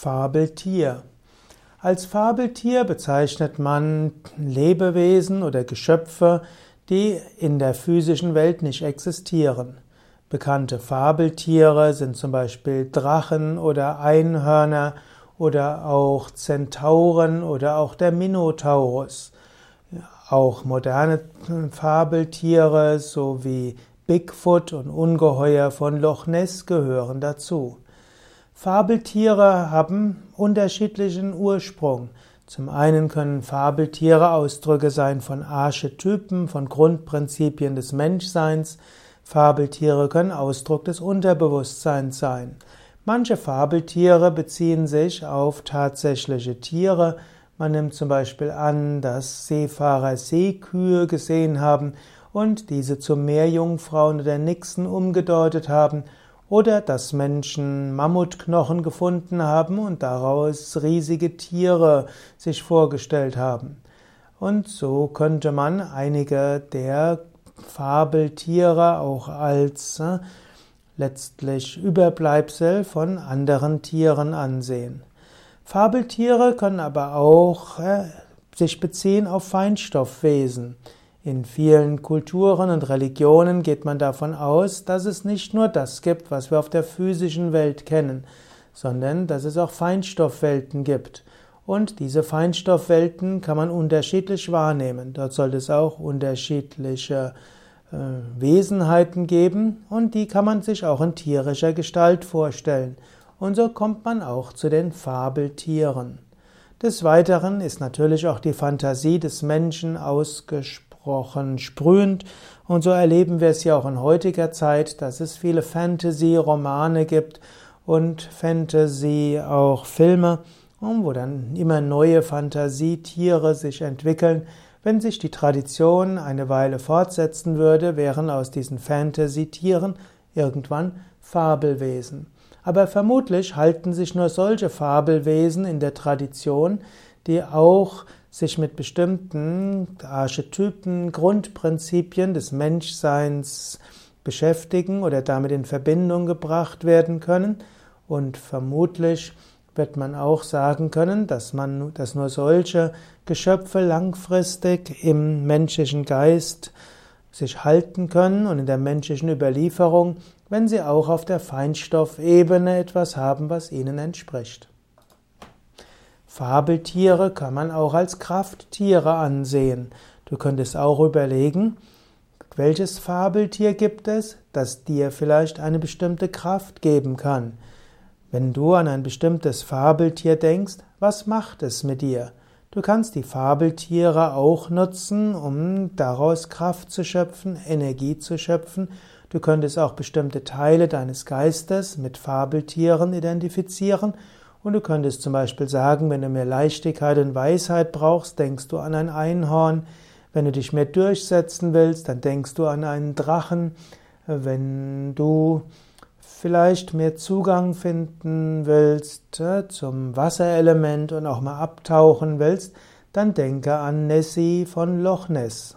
Fabeltier. Als Fabeltier bezeichnet man Lebewesen oder Geschöpfe, die in der physischen Welt nicht existieren. Bekannte Fabeltiere sind zum Beispiel Drachen oder Einhörner oder auch Zentauren oder auch der Minotaurus. Auch moderne Fabeltiere sowie Bigfoot und Ungeheuer von Loch Ness gehören dazu. Fabeltiere haben unterschiedlichen Ursprung. Zum einen können Fabeltiere Ausdrücke sein von Archetypen, von Grundprinzipien des Menschseins. Fabeltiere können Ausdruck des Unterbewusstseins sein. Manche Fabeltiere beziehen sich auf tatsächliche Tiere. Man nimmt zum Beispiel an, dass Seefahrer Seekühe gesehen haben und diese zu Meerjungfrauen oder Nixen umgedeutet haben oder dass Menschen Mammutknochen gefunden haben und daraus riesige Tiere sich vorgestellt haben. Und so könnte man einige der Fabeltiere auch als äh, letztlich Überbleibsel von anderen Tieren ansehen. Fabeltiere können aber auch äh, sich beziehen auf Feinstoffwesen. In vielen Kulturen und Religionen geht man davon aus, dass es nicht nur das gibt, was wir auf der physischen Welt kennen, sondern dass es auch Feinstoffwelten gibt. Und diese Feinstoffwelten kann man unterschiedlich wahrnehmen. Dort sollte es auch unterschiedliche äh, Wesenheiten geben und die kann man sich auch in tierischer Gestalt vorstellen. Und so kommt man auch zu den Fabeltieren. Des Weiteren ist natürlich auch die Fantasie des Menschen ausgesprochen ausgesprochen sprühend. Und so erleben wir es ja auch in heutiger Zeit, dass es viele Fantasy-Romane gibt und Fantasy auch Filme, wo dann immer neue Fantasietiere sich entwickeln. Wenn sich die Tradition eine Weile fortsetzen würde, wären aus diesen Fantasy-Tieren irgendwann Fabelwesen. Aber vermutlich halten sich nur solche Fabelwesen in der Tradition, die auch sich mit bestimmten Archetypen, Grundprinzipien des Menschseins beschäftigen oder damit in Verbindung gebracht werden können. Und vermutlich wird man auch sagen können, dass man, dass nur solche Geschöpfe langfristig im menschlichen Geist sich halten können und in der menschlichen Überlieferung, wenn sie auch auf der Feinstoffebene etwas haben, was ihnen entspricht. Fabeltiere kann man auch als Krafttiere ansehen. Du könntest auch überlegen, welches Fabeltier gibt es, das dir vielleicht eine bestimmte Kraft geben kann. Wenn du an ein bestimmtes Fabeltier denkst, was macht es mit dir? Du kannst die Fabeltiere auch nutzen, um daraus Kraft zu schöpfen, Energie zu schöpfen. Du könntest auch bestimmte Teile deines Geistes mit Fabeltieren identifizieren und du könntest zum Beispiel sagen, wenn du mehr Leichtigkeit und Weisheit brauchst, denkst du an ein Einhorn. Wenn du dich mehr durchsetzen willst, dann denkst du an einen Drachen. Wenn du vielleicht mehr Zugang finden willst äh, zum Wasserelement und auch mal abtauchen willst, dann denke an Nessie von Loch Ness.